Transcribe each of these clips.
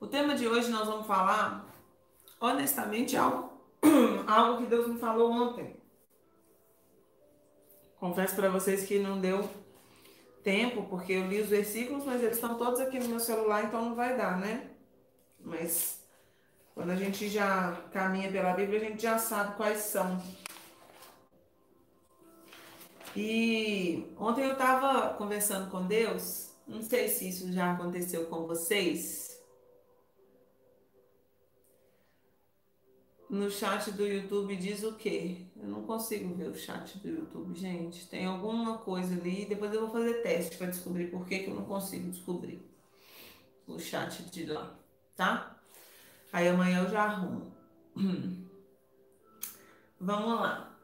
O tema de hoje nós vamos falar, honestamente, algo, algo que Deus me falou ontem. Confesso para vocês que não deu tempo, porque eu li os versículos, mas eles estão todos aqui no meu celular, então não vai dar, né? Mas quando a gente já caminha pela Bíblia, a gente já sabe quais são. E ontem eu estava conversando com Deus, não sei se isso já aconteceu com vocês. No chat do YouTube diz o quê? Eu não consigo ver o chat do YouTube, gente. Tem alguma coisa ali. Depois eu vou fazer teste para descobrir por que, que eu não consigo descobrir o chat de lá, tá? Aí amanhã eu já arrumo. Vamos lá.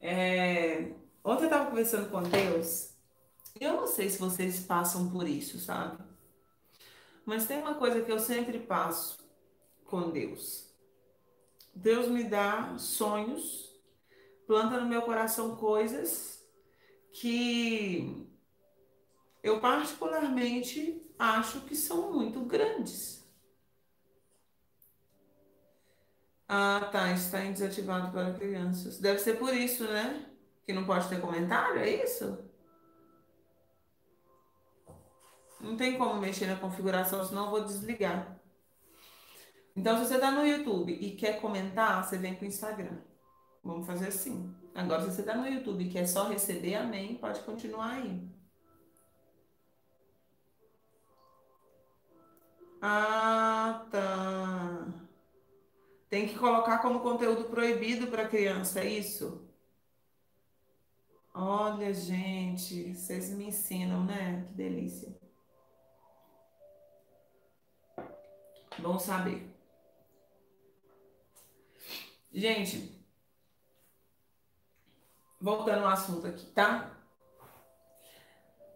É... Ontem eu estava conversando com Deus. Eu não sei se vocês passam por isso, sabe? Mas tem uma coisa que eu sempre passo com Deus. Deus me dá sonhos, planta no meu coração coisas que eu particularmente acho que são muito grandes. Ah, tá, está desativado para crianças. Deve ser por isso, né? Que não pode ter comentário, é isso? Não tem como mexer na configuração, senão eu vou desligar. Então, se você está no YouTube e quer comentar, você vem para o Instagram. Vamos fazer assim. Agora, se você está no YouTube e quer só receber amém, pode continuar aí. Ah, tá. Tem que colocar como conteúdo proibido para criança, é isso? Olha, gente, vocês me ensinam, né? Que delícia. Bom saber. Gente, voltando ao assunto aqui, tá?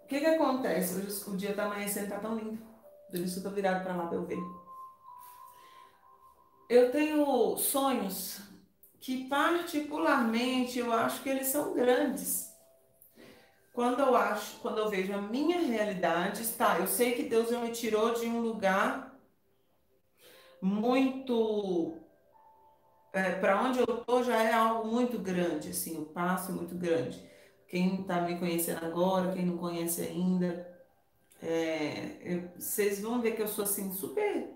O que que acontece? Hoje o dia tá amanhecendo, tá tão lindo. Por isso eu tô virado para lá para eu ver. Eu tenho sonhos que particularmente eu acho que eles são grandes. Quando eu acho, quando eu vejo a minha realidade, está, eu sei que Deus me tirou de um lugar muito é, para onde eu tô já é algo muito grande, assim, o passo muito grande. Quem está me conhecendo agora, quem não conhece ainda, é, eu, vocês vão ver que eu sou assim super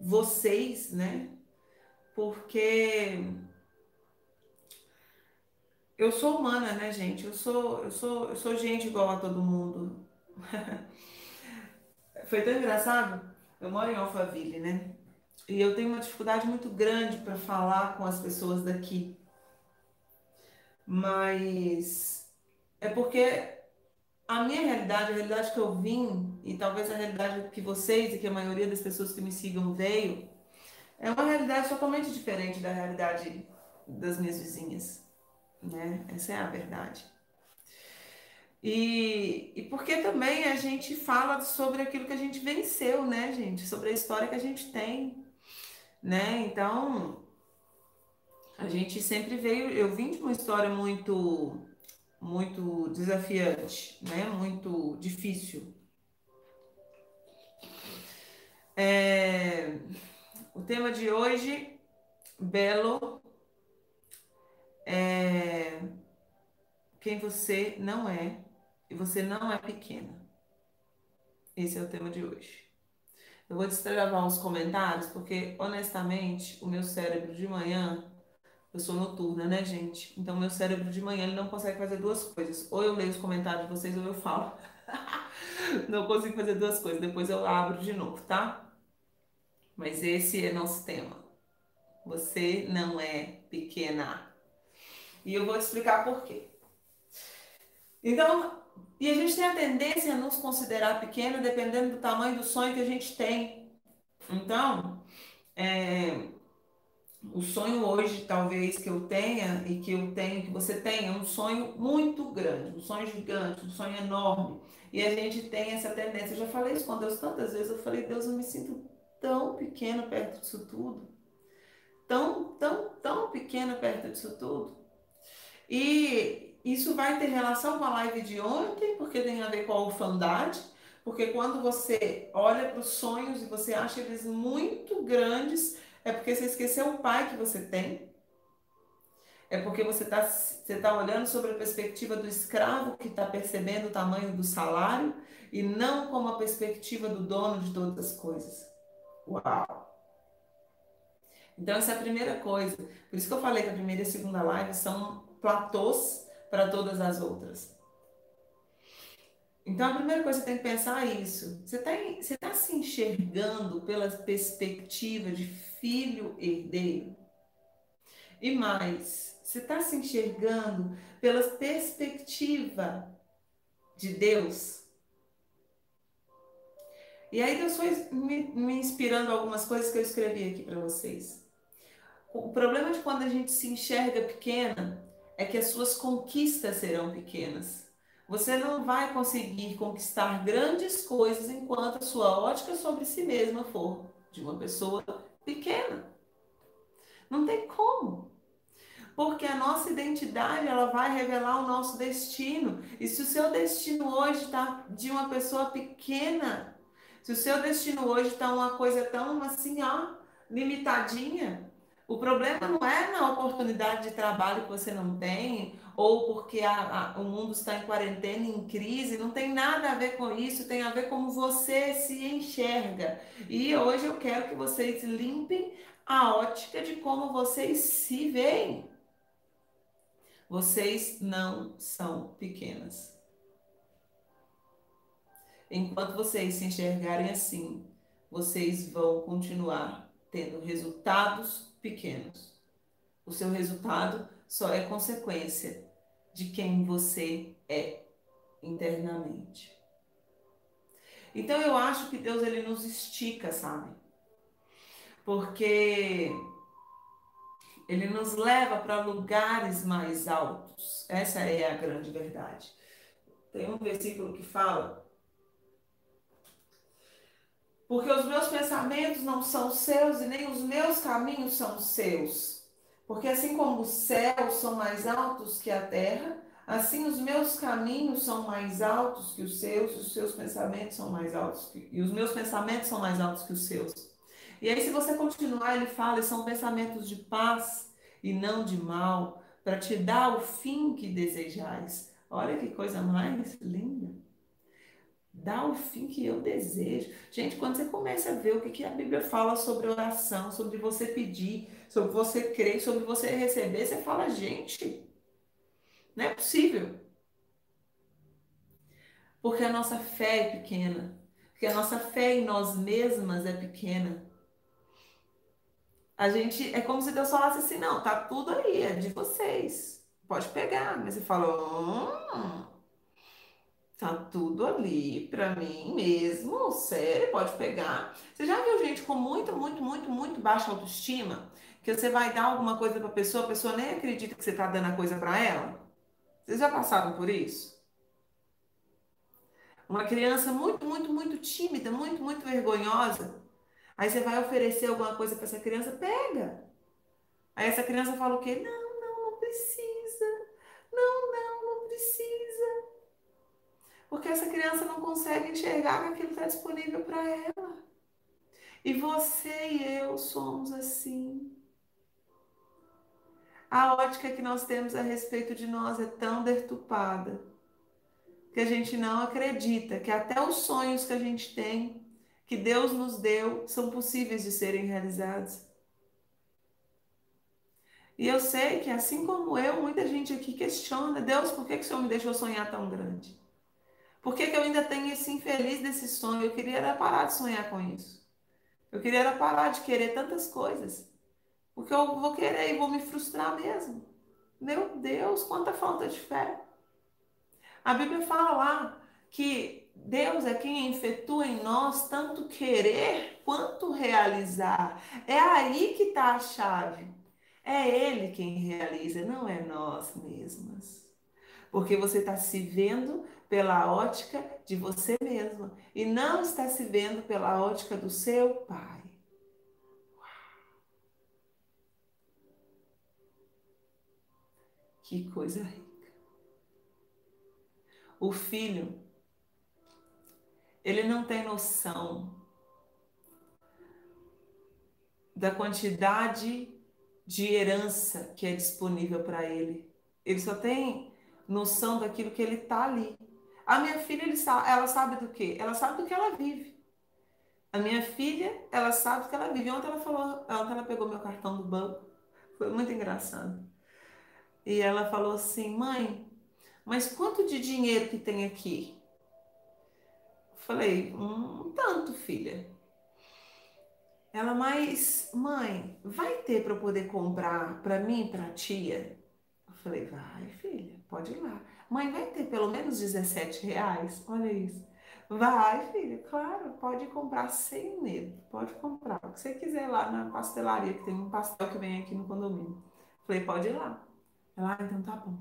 vocês, né? Porque eu sou humana, né, gente? Eu sou, eu sou, eu sou gente igual a todo mundo. Foi tão engraçado. Eu moro em Alphaville, né? E eu tenho uma dificuldade muito grande para falar com as pessoas daqui. Mas é porque a minha realidade, a realidade que eu vim, e talvez a realidade que vocês e que a maioria das pessoas que me sigam veio, é uma realidade totalmente diferente da realidade das minhas vizinhas. Né? Essa é a verdade. E, e porque também a gente fala sobre aquilo que a gente venceu, né, gente? Sobre a história que a gente tem né? Então, a gente sempre veio, eu vim de uma história muito muito desafiante, né? Muito difícil. É, o tema de hoje, belo, é quem você não é e você não é pequena. Esse é o tema de hoje. Eu vou destravar uns comentários, porque honestamente, o meu cérebro de manhã, eu sou noturna, né, gente? Então, meu cérebro de manhã ele não consegue fazer duas coisas. Ou eu leio os comentários de vocês, ou eu falo. não consigo fazer duas coisas. Depois eu abro de novo, tá? Mas esse é nosso tema. Você não é pequena. E eu vou te explicar por quê. Então, e a gente tem a tendência a nos considerar pequeno dependendo do tamanho do sonho que a gente tem. Então, é, o sonho hoje, talvez, que eu tenha e que eu tenho, que você tenha, é um sonho muito grande, um sonho gigante, um sonho enorme. E a gente tem essa tendência. Eu já falei isso com Deus tantas vezes. Eu falei, Deus, eu me sinto tão pequena perto disso tudo. Tão, tão, tão pequena perto disso tudo. E isso vai ter relação com a live de ontem, porque tem a ver com a orfandade, Porque quando você olha para os sonhos e você acha eles muito grandes, é porque você esqueceu o pai que você tem. É porque você está você tá olhando sobre a perspectiva do escravo que está percebendo o tamanho do salário e não como a perspectiva do dono de todas as coisas. Uau! Então, essa é a primeira coisa. Por isso que eu falei que a primeira e a segunda live são platôs para todas as outras. Então, a primeira coisa que você tem que pensar é isso. Você está você tá se enxergando pela perspectiva de filho herdeiro? E mais, você está se enxergando pela perspectiva de Deus? E aí Deus foi me, me inspirando algumas coisas que eu escrevi aqui para vocês. O problema de quando a gente se enxerga pequena é que as suas conquistas serão pequenas. Você não vai conseguir conquistar grandes coisas enquanto a sua ótica sobre si mesma for de uma pessoa pequena. Não tem como. Porque a nossa identidade, ela vai revelar o nosso destino. E se o seu destino hoje está de uma pessoa pequena, se o seu destino hoje está uma coisa tão assim, ó, limitadinha, o problema não é na oportunidade de trabalho que você não tem, ou porque a, a, o mundo está em quarentena, em crise, não tem nada a ver com isso, tem a ver como você se enxerga. E hoje eu quero que vocês limpem a ótica de como vocês se veem. Vocês não são pequenas. Enquanto vocês se enxergarem assim, vocês vão continuar tendo resultados pequenos. O seu resultado só é consequência de quem você é internamente. Então eu acho que Deus ele nos estica, sabe? Porque ele nos leva para lugares mais altos. Essa é a grande verdade. Tem um versículo que fala porque os meus pensamentos não são seus e nem os meus caminhos são seus. Porque assim como os céus são mais altos que a terra, assim os meus caminhos são mais altos que os seus, os seus pensamentos são mais altos que, e os meus pensamentos são mais altos que os seus. E aí se você continuar, ele fala, são pensamentos de paz e não de mal, para te dar o fim que desejais. Olha que coisa mais linda. Dá o fim que eu desejo. Gente, quando você começa a ver o que, que a Bíblia fala sobre oração, sobre você pedir, sobre você crer, sobre você receber, você fala, gente, não é possível. Porque a nossa fé é pequena. Porque a nossa fé em nós mesmas é pequena. A gente, é como se Deus falasse assim, não, tá tudo aí, é de vocês. Pode pegar. Mas você fala, hum, Tá tudo ali para mim mesmo, sério, pode pegar. Você já viu gente com muito, muito, muito, muito baixa autoestima? Que você vai dar alguma coisa para pessoa, a pessoa nem acredita que você tá dando a coisa para ela? Vocês já passaram por isso? Uma criança muito, muito, muito tímida, muito, muito vergonhosa. Aí você vai oferecer alguma coisa para essa criança, pega. Aí essa criança fala o quê? Não, não, não precisa. Porque essa criança não consegue enxergar que aquilo está disponível para ela. E você e eu somos assim. A ótica que nós temos a respeito de nós é tão deturpada que a gente não acredita que até os sonhos que a gente tem, que Deus nos deu, são possíveis de serem realizados. E eu sei que, assim como eu, muita gente aqui questiona: Deus, por que, que o Senhor me deixou sonhar tão grande? Por que, que eu ainda tenho esse infeliz desse sonho? Eu queria era parar de sonhar com isso. Eu queria era parar de querer tantas coisas. Porque eu vou querer e vou me frustrar mesmo. Meu Deus, quanta falta de fé. A Bíblia fala lá que Deus é quem efetua em nós tanto querer quanto realizar. É aí que está a chave. É Ele quem realiza, não é nós mesmas. Porque você está se vendo pela ótica de você mesma e não está se vendo pela ótica do seu pai. Que coisa rica. O filho, ele não tem noção da quantidade de herança que é disponível para ele. Ele só tem noção daquilo que ele está ali. A minha filha, ela sabe do quê? Ela sabe do que ela vive. A minha filha, ela sabe do que ela vive. Ontem ela falou, ontem ela pegou meu cartão do banco. Foi muito engraçado. E ela falou assim, mãe, mas quanto de dinheiro que tem aqui? Falei, um tanto, filha. Ela, mas, mãe, vai ter para poder comprar para mim para tia? Eu falei, vai, filha, pode ir lá. Mãe, vai ter pelo menos 17 reais? Olha isso. Vai, filha, claro, pode comprar sem medo. Pode comprar. O que você quiser lá na pastelaria, que tem um pastel que vem aqui no condomínio. Falei, pode ir lá. Ela, ah, então tá bom.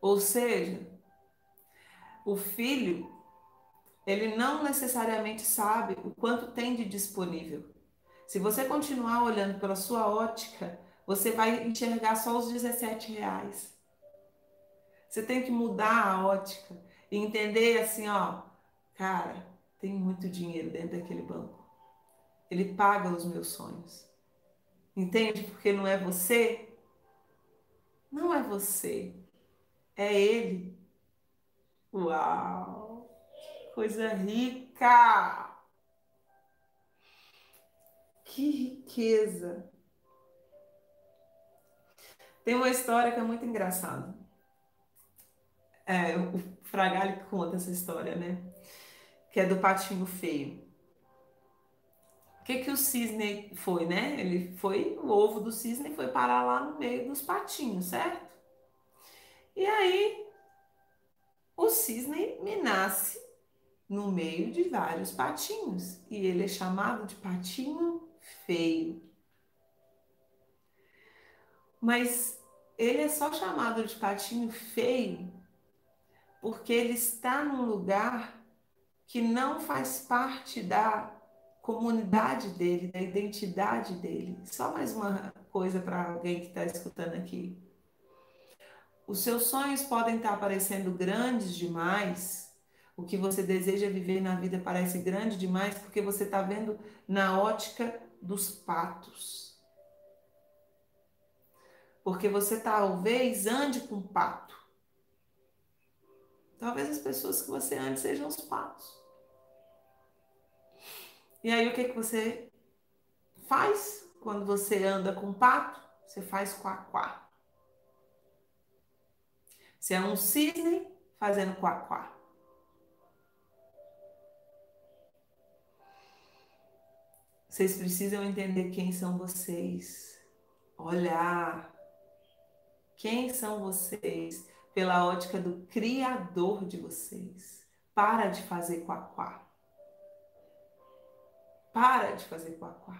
Ou seja, o filho, ele não necessariamente sabe o quanto tem de disponível. Se você continuar olhando pela sua ótica, você vai enxergar só os 17 reais. Você tem que mudar a ótica e entender assim, ó, cara, tem muito dinheiro dentro daquele banco. Ele paga os meus sonhos. Entende? Porque não é você. Não é você. É ele. Uau! Coisa rica! Que riqueza! Tem uma história que é muito engraçada. É, o Fragali conta essa história, né? Que é do patinho feio. O que, que o cisne foi, né? Ele foi, o ovo do cisne foi parar lá no meio dos patinhos, certo? E aí o cisne me nasce no meio de vários patinhos e ele é chamado de patinho feio. Mas ele é só chamado de patinho feio porque ele está num lugar que não faz parte da comunidade dele, da identidade dele. Só mais uma coisa para alguém que está escutando aqui. Os seus sonhos podem estar parecendo grandes demais. O que você deseja viver na vida parece grande demais porque você está vendo na ótica dos patos. Porque você talvez ande com pato. Talvez as pessoas que você ande sejam os patos. E aí o que, que você faz quando você anda com pato? Você faz quá-quá. Você é um cisne fazendo quá-quá. Vocês precisam entender quem são vocês. Olhar quem são vocês pela ótica do Criador de vocês. Para de fazer quá-quá. Para de fazer quá-quá.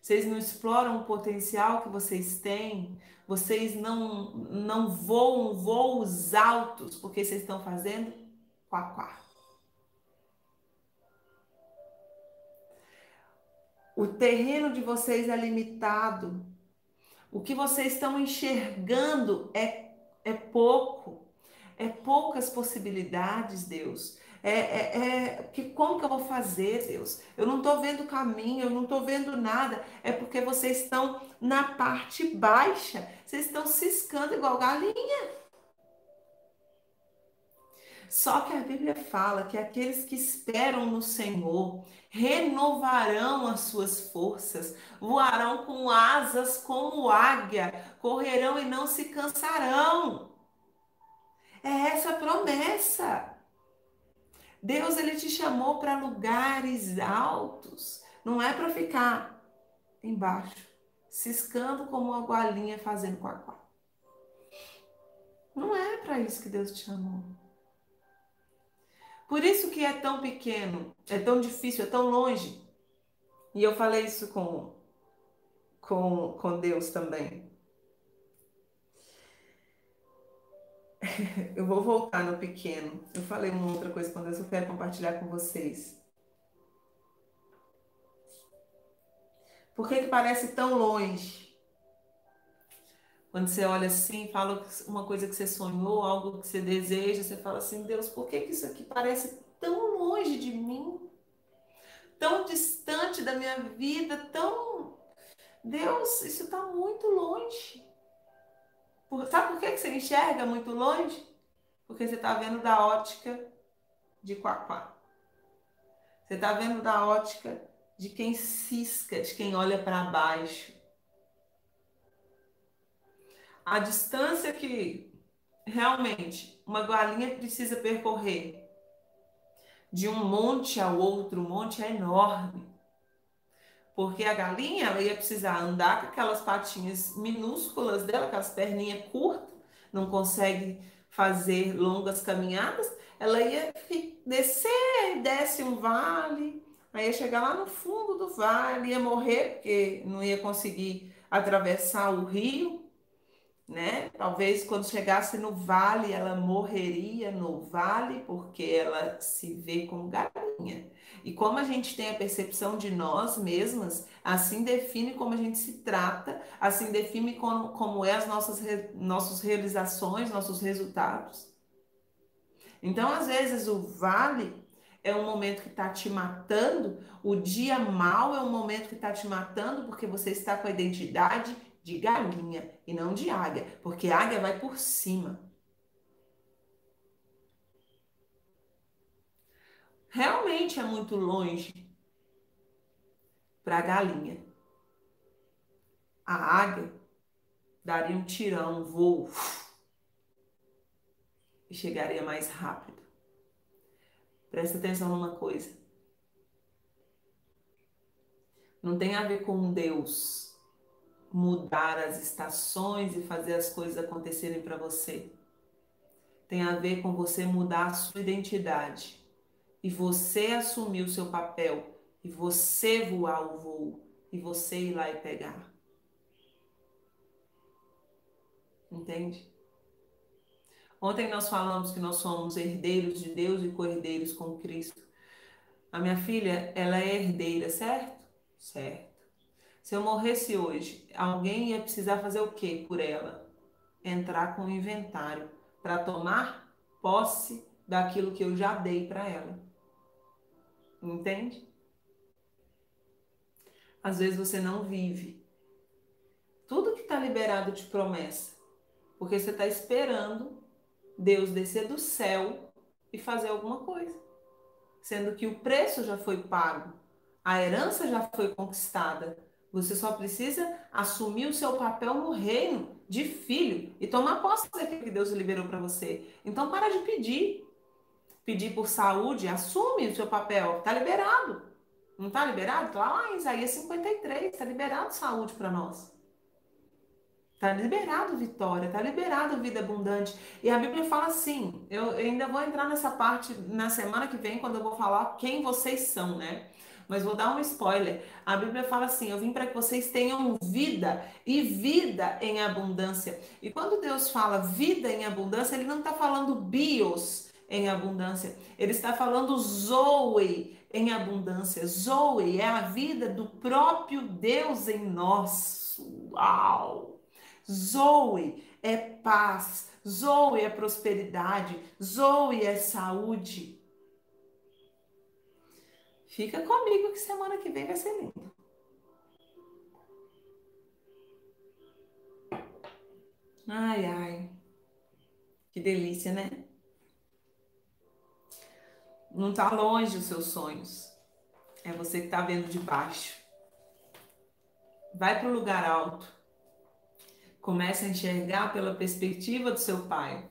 Vocês não exploram o potencial que vocês têm, vocês não, não voam voos altos porque vocês estão fazendo quá-quá. O terreno de vocês é limitado. O que vocês estão enxergando é, é pouco. É poucas possibilidades, Deus. É, é, é, que como que eu vou fazer, Deus? Eu não estou vendo caminho, eu não estou vendo nada. É porque vocês estão na parte baixa, vocês estão ciscando igual galinha. Só que a Bíblia fala que aqueles que esperam no Senhor renovarão as suas forças, voarão com asas como águia, correrão e não se cansarão. É essa a promessa. Deus ele te chamou para lugares altos, não é para ficar embaixo, ciscando como uma galinha fazendo quaquá. Não é para isso que Deus te chamou. Por isso que é tão pequeno, é tão difícil, é tão longe. E eu falei isso com, com, com Deus também. eu vou voltar no pequeno. Eu falei uma outra coisa quando eu quero compartilhar com vocês. Por que, que parece tão longe? Quando você olha assim, fala uma coisa que você sonhou, algo que você deseja, você fala assim, Deus, por que, que isso aqui parece tão longe de mim? Tão distante da minha vida, tão. Deus, isso está muito longe. Sabe por que, que você enxerga muito longe? Porque você está vendo da ótica de Quaquá. Você está vendo da ótica de quem cisca, de quem olha para baixo. A distância que realmente uma galinha precisa percorrer de um monte ao outro monte é enorme. Porque a galinha ela ia precisar andar com aquelas patinhas minúsculas dela, com as perninhas curtas, não consegue fazer longas caminhadas, ela ia descer, desce um vale, aí ia chegar lá no fundo do vale, ia morrer, porque não ia conseguir atravessar o rio, né? Talvez quando chegasse no vale, ela morreria no vale, porque ela se vê como galinha. E como a gente tem a percepção de nós mesmas, assim define como a gente se trata, assim define como, como é as nossas, nossas realizações, nossos resultados. Então, às vezes, o vale é um momento que está te matando, o dia mal é um momento que está te matando porque você está com a identidade de galinha e não de águia, porque águia vai por cima. realmente é muito longe para a galinha. A águia daria um tirão, um voo e chegaria mais rápido. Presta atenção numa coisa. Não tem a ver com Deus mudar as estações e fazer as coisas acontecerem para você. Tem a ver com você mudar a sua identidade e você assumir o seu papel e você voar o voo e você ir lá e pegar. Entende? Ontem nós falamos que nós somos herdeiros de Deus e co-herdeiros com Cristo. A minha filha, ela é herdeira, certo? Certo. Se eu morresse hoje, alguém ia precisar fazer o que por ela? Entrar com o inventário para tomar posse daquilo que eu já dei para ela. Entende? Às vezes você não vive tudo que está liberado de promessa, porque você está esperando Deus descer do céu e fazer alguma coisa, sendo que o preço já foi pago, a herança já foi conquistada. Você só precisa assumir o seu papel no reino de filho e tomar posse daquilo que Deus liberou para você. Então para de pedir pedir por saúde, assume o seu papel. Está liberado. Não está liberado? Está lá em Isaías 53. Está liberado saúde para nós. Está liberado vitória, está liberado vida abundante. E a Bíblia fala assim: eu ainda vou entrar nessa parte na semana que vem, quando eu vou falar quem vocês são, né? Mas vou dar um spoiler. A Bíblia fala assim: Eu vim para que vocês tenham vida e vida em abundância. E quando Deus fala vida em abundância, Ele não está falando bios, em abundância. Ele está falando Zoe em abundância. Zoe é a vida do próprio Deus em nós. Uau! Zoe é paz, Zoe é prosperidade, Zoe é saúde. Fica comigo que semana que vem vai ser lindo. Ai, ai. Que delícia, né? Não está longe os seus sonhos. É você que está vendo de baixo. Vai para o lugar alto. Comece a enxergar pela perspectiva do seu pai.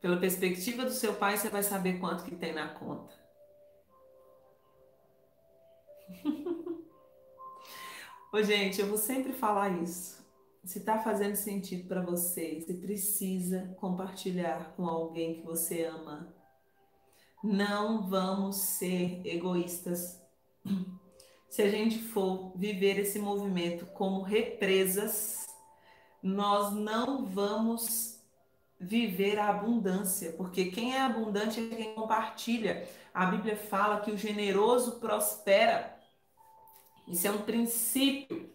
Pela perspectiva do seu pai, você vai saber quanto que tem na conta. Ô, gente, eu vou sempre falar isso. Se está fazendo sentido para você, você precisa compartilhar com alguém que você ama não vamos ser egoístas. Se a gente for viver esse movimento como represas, nós não vamos viver a abundância, porque quem é abundante é quem compartilha. A Bíblia fala que o generoso prospera. Isso é um princípio.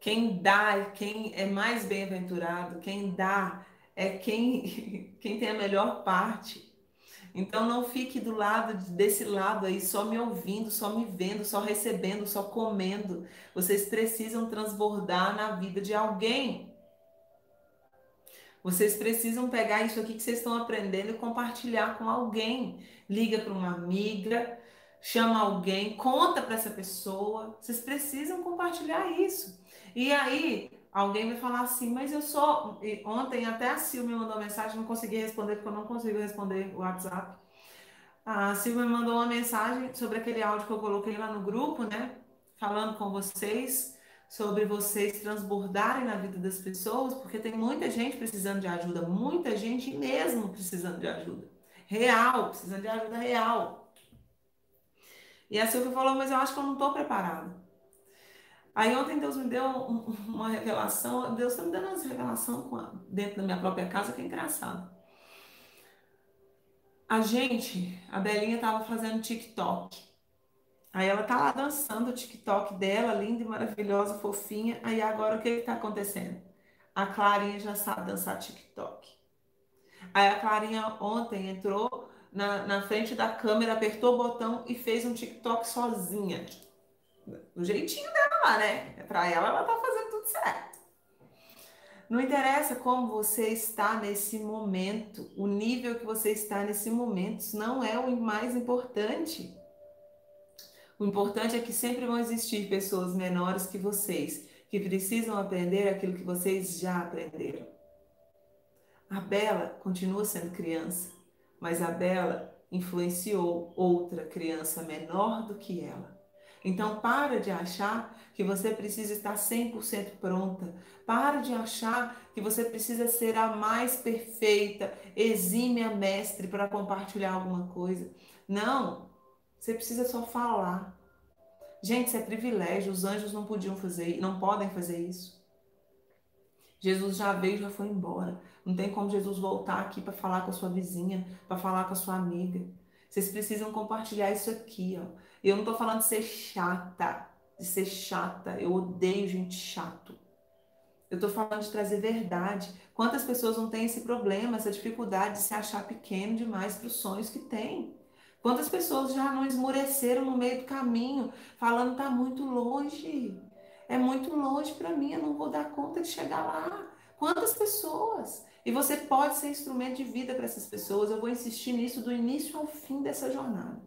Quem dá é quem é mais bem-aventurado, quem dá é quem, quem tem a melhor parte. Então não fique do lado desse lado aí só me ouvindo, só me vendo, só recebendo, só comendo. Vocês precisam transbordar na vida de alguém. Vocês precisam pegar isso aqui que vocês estão aprendendo e compartilhar com alguém. Liga para uma amiga, chama alguém, conta para essa pessoa. Vocês precisam compartilhar isso. E aí, alguém vai falar assim, mas eu sou. Ontem até a Silvia mandou mensagem, não consegui responder, porque eu não consigo responder o WhatsApp. A Silvia mandou uma mensagem sobre aquele áudio que eu coloquei lá no grupo, né? Falando com vocês sobre vocês transbordarem na vida das pessoas, porque tem muita gente precisando de ajuda, muita gente mesmo precisando de ajuda. Real, precisando de ajuda real. E a Silvia falou, mas eu acho que eu não estou preparada. Aí ontem Deus me deu uma revelação, Deus está me dando uma revelação dentro da minha própria casa que é engraçado. A gente, a Belinha estava fazendo TikTok. Aí ela tá lá dançando o TikTok dela, linda e maravilhosa, fofinha. Aí agora o que está acontecendo? A Clarinha já sabe dançar TikTok. Aí a Clarinha ontem entrou na, na frente da câmera, apertou o botão e fez um TikTok sozinha. Do jeitinho dela, né? Para ela, ela tá fazendo tudo certo. Não interessa como você está nesse momento, o nível que você está nesse momento, isso não é o mais importante. O importante é que sempre vão existir pessoas menores que vocês, que precisam aprender aquilo que vocês já aprenderam. A Bela continua sendo criança, mas a Bela influenciou outra criança menor do que ela. Então, para de achar que você precisa estar 100% pronta. Para de achar que você precisa ser a mais perfeita, exímia mestre para compartilhar alguma coisa. Não, você precisa só falar. Gente, isso é privilégio. Os anjos não podiam fazer, não podem fazer isso. Jesus já veio, já foi embora. Não tem como Jesus voltar aqui para falar com a sua vizinha, para falar com a sua amiga. Vocês precisam compartilhar isso aqui, ó. Eu não tô falando de ser chata, de ser chata. Eu odeio gente chato. Eu tô falando de trazer verdade. Quantas pessoas não têm esse problema, essa dificuldade de se achar pequeno demais para os sonhos que têm? Quantas pessoas já não esmoreceram no meio do caminho, falando tá muito longe? É muito longe para mim, eu não vou dar conta de chegar lá. Quantas pessoas? E você pode ser instrumento de vida para essas pessoas. Eu vou insistir nisso do início ao fim dessa jornada.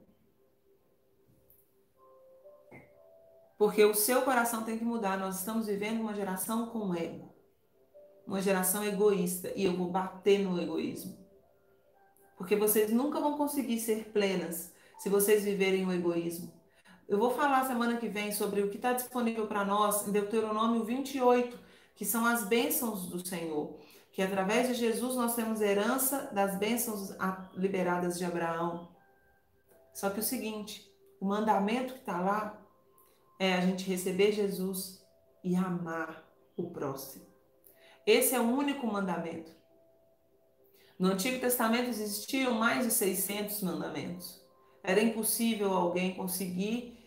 Porque o seu coração tem que mudar. Nós estamos vivendo uma geração com ego. Uma geração egoísta. E eu vou bater no egoísmo. Porque vocês nunca vão conseguir ser plenas se vocês viverem o egoísmo. Eu vou falar semana que vem sobre o que está disponível para nós em Deuteronômio 28, que são as bênçãos do Senhor. Que através de Jesus nós temos herança das bênçãos liberadas de Abraão. Só que o seguinte, o mandamento que está lá é a gente receber Jesus e amar o próximo. Esse é o único mandamento. No Antigo Testamento existiam mais de 600 mandamentos. Era impossível alguém conseguir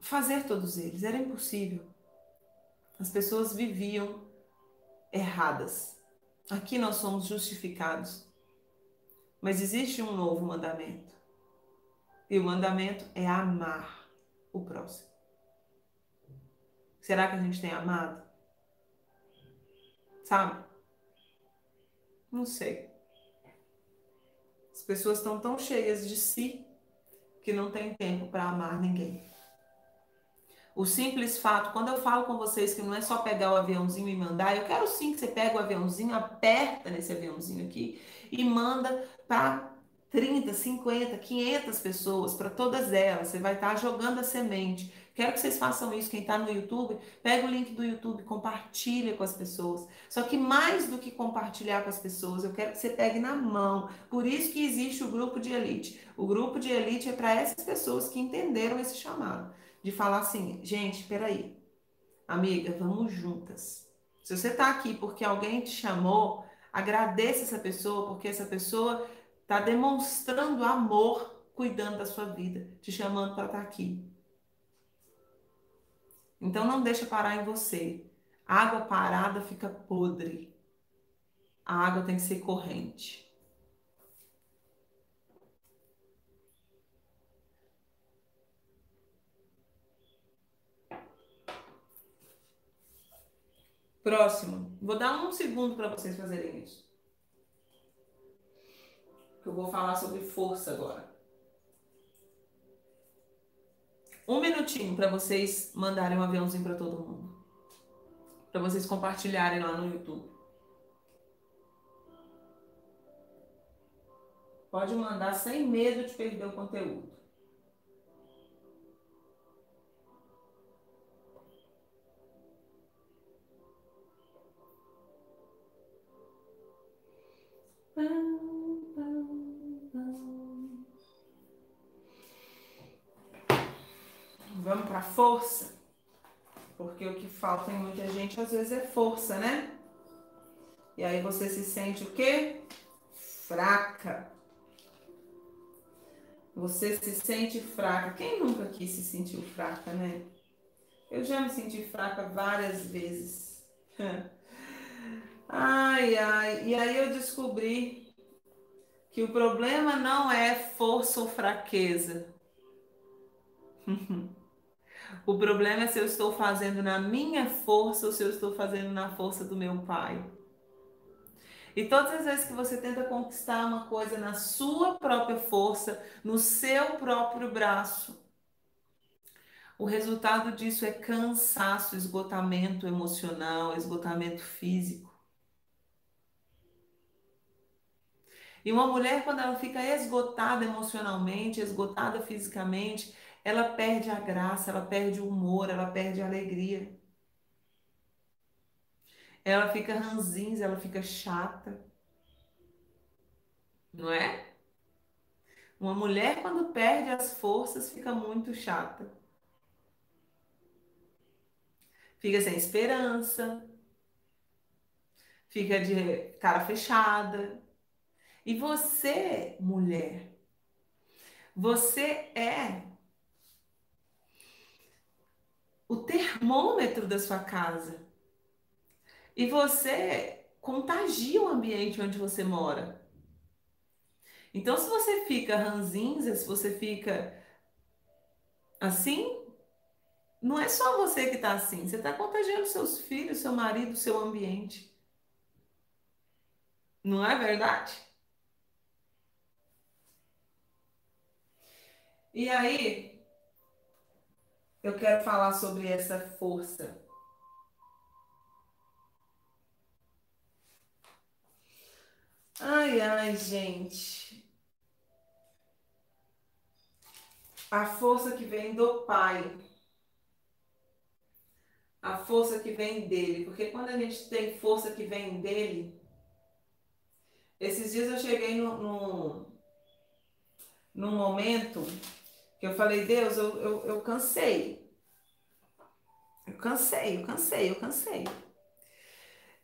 fazer todos eles, era impossível. As pessoas viviam erradas. Aqui nós somos justificados. Mas existe um novo mandamento. E o mandamento é amar o próximo. Será que a gente tem amado? Sabe? Não sei. As pessoas estão tão cheias de si que não tem tempo para amar ninguém. O simples fato, quando eu falo com vocês que não é só pegar o aviãozinho e mandar, eu quero sim que você pegue o aviãozinho, aperta nesse aviãozinho aqui e manda para 30, 50, 500 pessoas, para todas elas. Você vai estar tá jogando a semente. Quero que vocês façam isso. Quem está no YouTube, pega o link do YouTube, compartilha com as pessoas. Só que mais do que compartilhar com as pessoas, eu quero que você pegue na mão. Por isso que existe o grupo de elite. O grupo de elite é para essas pessoas que entenderam esse chamado. De falar assim, gente, peraí. Amiga, vamos juntas. Se você está aqui porque alguém te chamou, agradeça essa pessoa, porque essa pessoa Está demonstrando amor, cuidando da sua vida, te chamando para estar tá aqui. Então não deixa parar em você. Água parada fica podre. A água tem que ser corrente. Próximo. Vou dar um segundo para vocês fazerem isso. Eu vou falar sobre força agora. Um minutinho para vocês mandarem um aviãozinho para todo mundo. Para vocês compartilharem lá no YouTube. Pode mandar sem medo de perder o conteúdo. Vamos para força? Porque o que falta em muita gente às vezes é força, né? E aí você se sente o quê? Fraca. Você se sente fraca. Quem nunca aqui se sentiu fraca, né? Eu já me senti fraca várias vezes. Ai, ai. E aí eu descobri que o problema não é força ou fraqueza. o problema é se eu estou fazendo na minha força ou se eu estou fazendo na força do meu pai. E todas as vezes que você tenta conquistar uma coisa na sua própria força, no seu próprio braço, o resultado disso é cansaço, esgotamento emocional, esgotamento físico. E uma mulher, quando ela fica esgotada emocionalmente, esgotada fisicamente, ela perde a graça, ela perde o humor, ela perde a alegria. Ela fica ranzinza, ela fica chata. Não é? Uma mulher, quando perde as forças, fica muito chata. Fica sem esperança. Fica de cara fechada. E você, mulher, você é o termômetro da sua casa. E você contagia o ambiente onde você mora. Então, se você fica ranzinza, se você fica assim, não é só você que está assim, você está contagiando seus filhos, seu marido, seu ambiente. Não é verdade? E aí, eu quero falar sobre essa força. Ai, ai, gente. A força que vem do Pai. A força que vem dele. Porque quando a gente tem força que vem dele. Esses dias eu cheguei no, num momento que eu falei, Deus, eu, eu, eu cansei. Eu cansei, eu cansei, eu cansei.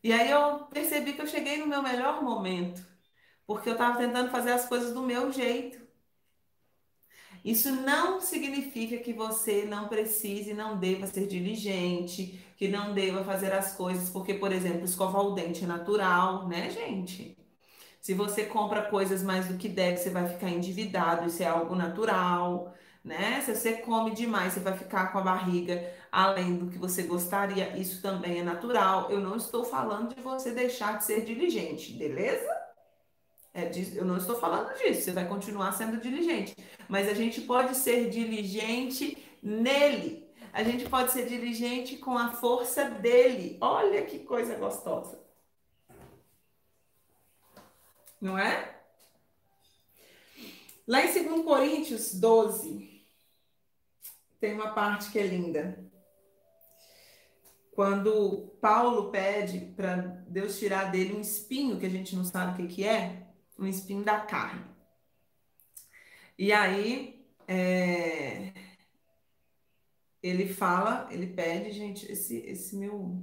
E aí eu percebi que eu cheguei no meu melhor momento, porque eu estava tentando fazer as coisas do meu jeito. Isso não significa que você não precise, não deva ser diligente, que não deva fazer as coisas, porque, por exemplo, escovar o dente é natural, né, gente? Se você compra coisas mais do que deve, você vai ficar endividado, isso é algo natural né? Se você come demais, você vai ficar com a barriga além do que você gostaria, isso também é natural. Eu não estou falando de você deixar de ser diligente, beleza? É, eu não estou falando disso, você vai continuar sendo diligente. Mas a gente pode ser diligente nele. A gente pode ser diligente com a força dele. Olha que coisa gostosa. Não é? Lá em 2 Coríntios 12, tem uma parte que é linda. Quando Paulo pede para Deus tirar dele um espinho, que a gente não sabe o que, que é, um espinho da carne. E aí, é, ele fala, ele pede, gente, esse, esse meu,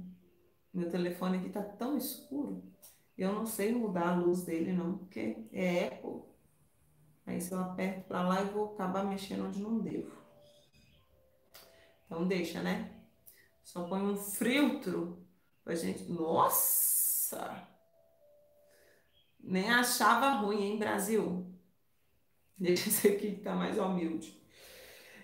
meu telefone aqui tá tão escuro, eu não sei mudar a luz dele não, porque é eco. Aí se eu aperto para lá, eu vou acabar mexendo onde não devo. Então deixa, né? Só põe um filtro pra gente. Nossa! Nem achava ruim, hein, Brasil? Deixa esse aqui que tá mais humilde.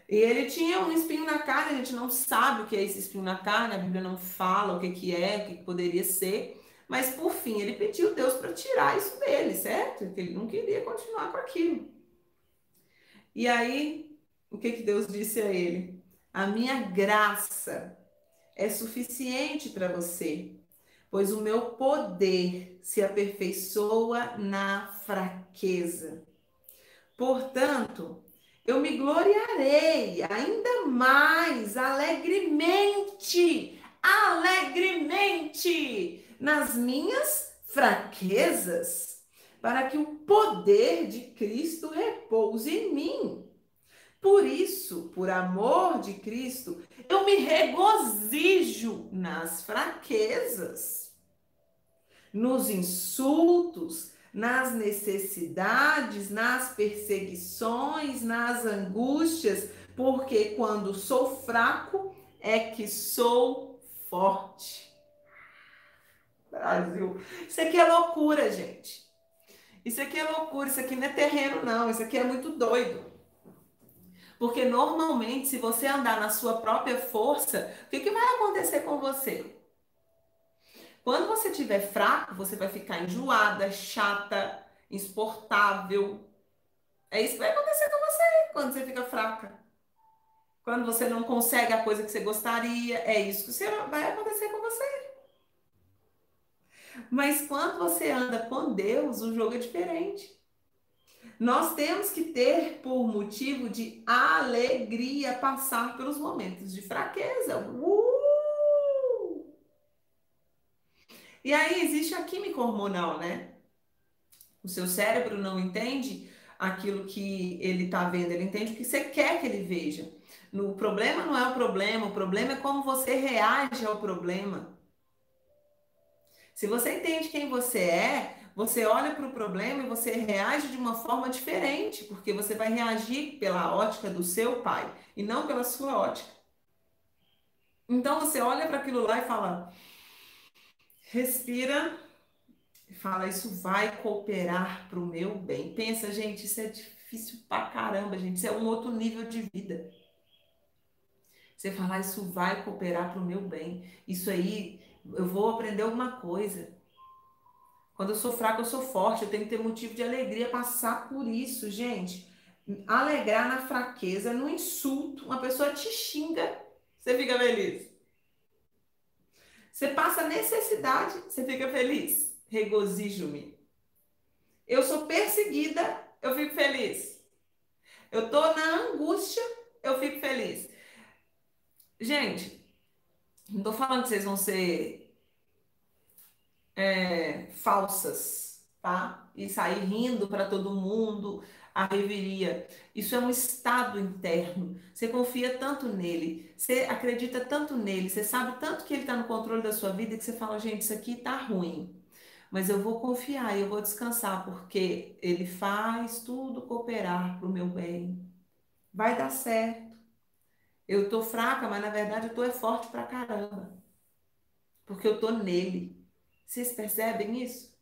E ele tinha um espinho na carne, a gente não sabe o que é esse espinho na carne, a Bíblia não fala o que, que é, o que, que poderia ser, mas por fim ele pediu Deus para tirar isso dele, certo? Que ele não queria continuar com aquilo. E aí, o que, que Deus disse a ele? A minha graça é suficiente para você, pois o meu poder se aperfeiçoa na fraqueza. Portanto, eu me gloriarei ainda mais alegremente, alegremente nas minhas fraquezas, para que o poder de Cristo repouse em mim. Por isso, por amor de Cristo, eu me regozijo nas fraquezas, nos insultos, nas necessidades, nas perseguições, nas angústias, porque quando sou fraco é que sou forte. Brasil, isso aqui é loucura, gente. Isso aqui é loucura, isso aqui não é terreno, não. Isso aqui é muito doido. Porque normalmente, se você andar na sua própria força, o que, que vai acontecer com você? Quando você estiver fraco, você vai ficar enjoada, chata, insuportável. É isso que vai acontecer com você quando você fica fraca. Quando você não consegue a coisa que você gostaria, é isso que vai acontecer com você. Mas quando você anda com Deus, o jogo é diferente. Nós temos que ter por motivo de alegria passar pelos momentos de fraqueza. Uh! E aí existe a química hormonal, né? O seu cérebro não entende aquilo que ele está vendo, ele entende o que você quer que ele veja. O problema não é o problema, o problema é como você reage ao problema. Se você entende quem você é, você olha para o problema e você reage de uma forma diferente, porque você vai reagir pela ótica do seu pai e não pela sua ótica. Então você olha para aquilo lá e fala: Respira e fala: Isso vai cooperar para o meu bem. Pensa, gente, isso é difícil pra caramba, gente. Isso é um outro nível de vida. Você falar: Isso vai cooperar para o meu bem. Isso aí, eu vou aprender alguma coisa. Quando eu sou fraco, eu sou forte. Eu tenho que ter motivo de alegria passar por isso, gente. Alegrar na fraqueza, no insulto. Uma pessoa te xinga, você fica feliz. Você passa necessidade, você fica feliz. Regozijo-me. Eu sou perseguida, eu fico feliz. Eu tô na angústia, eu fico feliz. Gente, não tô falando que vocês vão ser é, falsas, tá? E sair rindo para todo mundo, a reveria. Isso é um estado interno. Você confia tanto nele, você acredita tanto nele, você sabe tanto que ele está no controle da sua vida que você fala, gente, isso aqui está ruim. Mas eu vou confiar, eu vou descansar, porque ele faz tudo cooperar para o meu bem. Vai dar certo. Eu tô fraca, mas na verdade eu tô é forte pra caramba. Porque eu tô nele. Vocês percebem isso?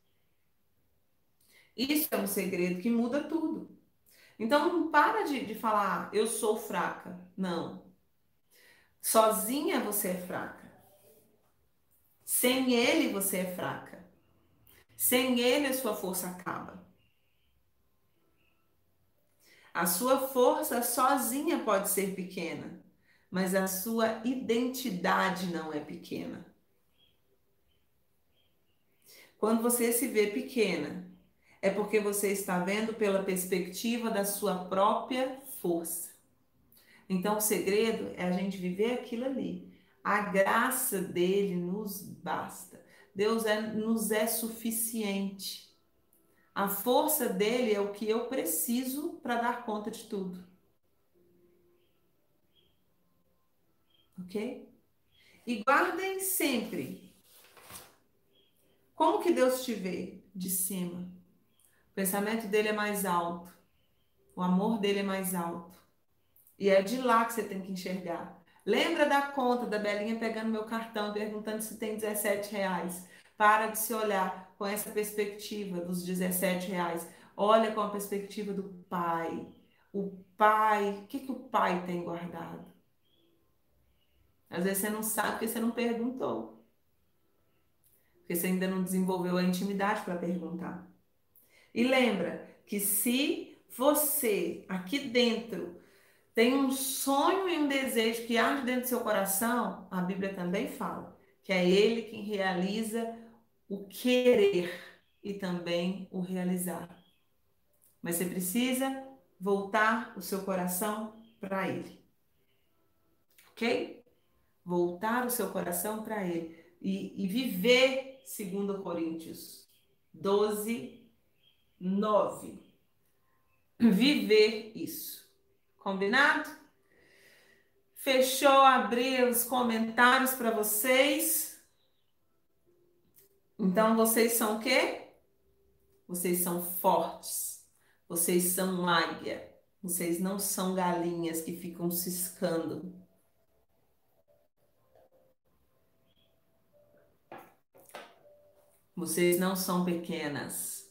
Isso é um segredo que muda tudo. Então não para de, de falar, eu sou fraca. Não. Sozinha você é fraca. Sem ele você é fraca. Sem ele a sua força acaba. A sua força sozinha pode ser pequena, mas a sua identidade não é pequena. Quando você se vê pequena, é porque você está vendo pela perspectiva da sua própria força. Então, o segredo é a gente viver aquilo ali. A graça dele nos basta. Deus é, nos é suficiente. A força dele é o que eu preciso para dar conta de tudo. Ok? E guardem sempre. Como que Deus te vê de cima? pensamento dele é mais alto. O amor dele é mais alto. E é de lá que você tem que enxergar. Lembra da conta da Belinha pegando meu cartão, perguntando se tem 17 reais. Para de se olhar com essa perspectiva dos 17 reais. Olha com a perspectiva do pai. O pai, o que, que o pai tem guardado? Às vezes você não sabe porque você não perguntou. Porque você ainda não desenvolveu a intimidade para perguntar. E lembra que se você aqui dentro tem um sonho e um desejo que arde dentro do seu coração, a Bíblia também fala que é Ele quem realiza o querer e também o realizar. Mas você precisa voltar o seu coração para Ele. Ok? Voltar o seu coração para Ele. E, e viver, segundo Coríntios 12, 9. Viver isso. Combinado? Fechou, abrir os comentários para vocês. Então, vocês são o quê? Vocês são fortes. Vocês são águia. Vocês não são galinhas que ficam ciscando. Vocês não são pequenas.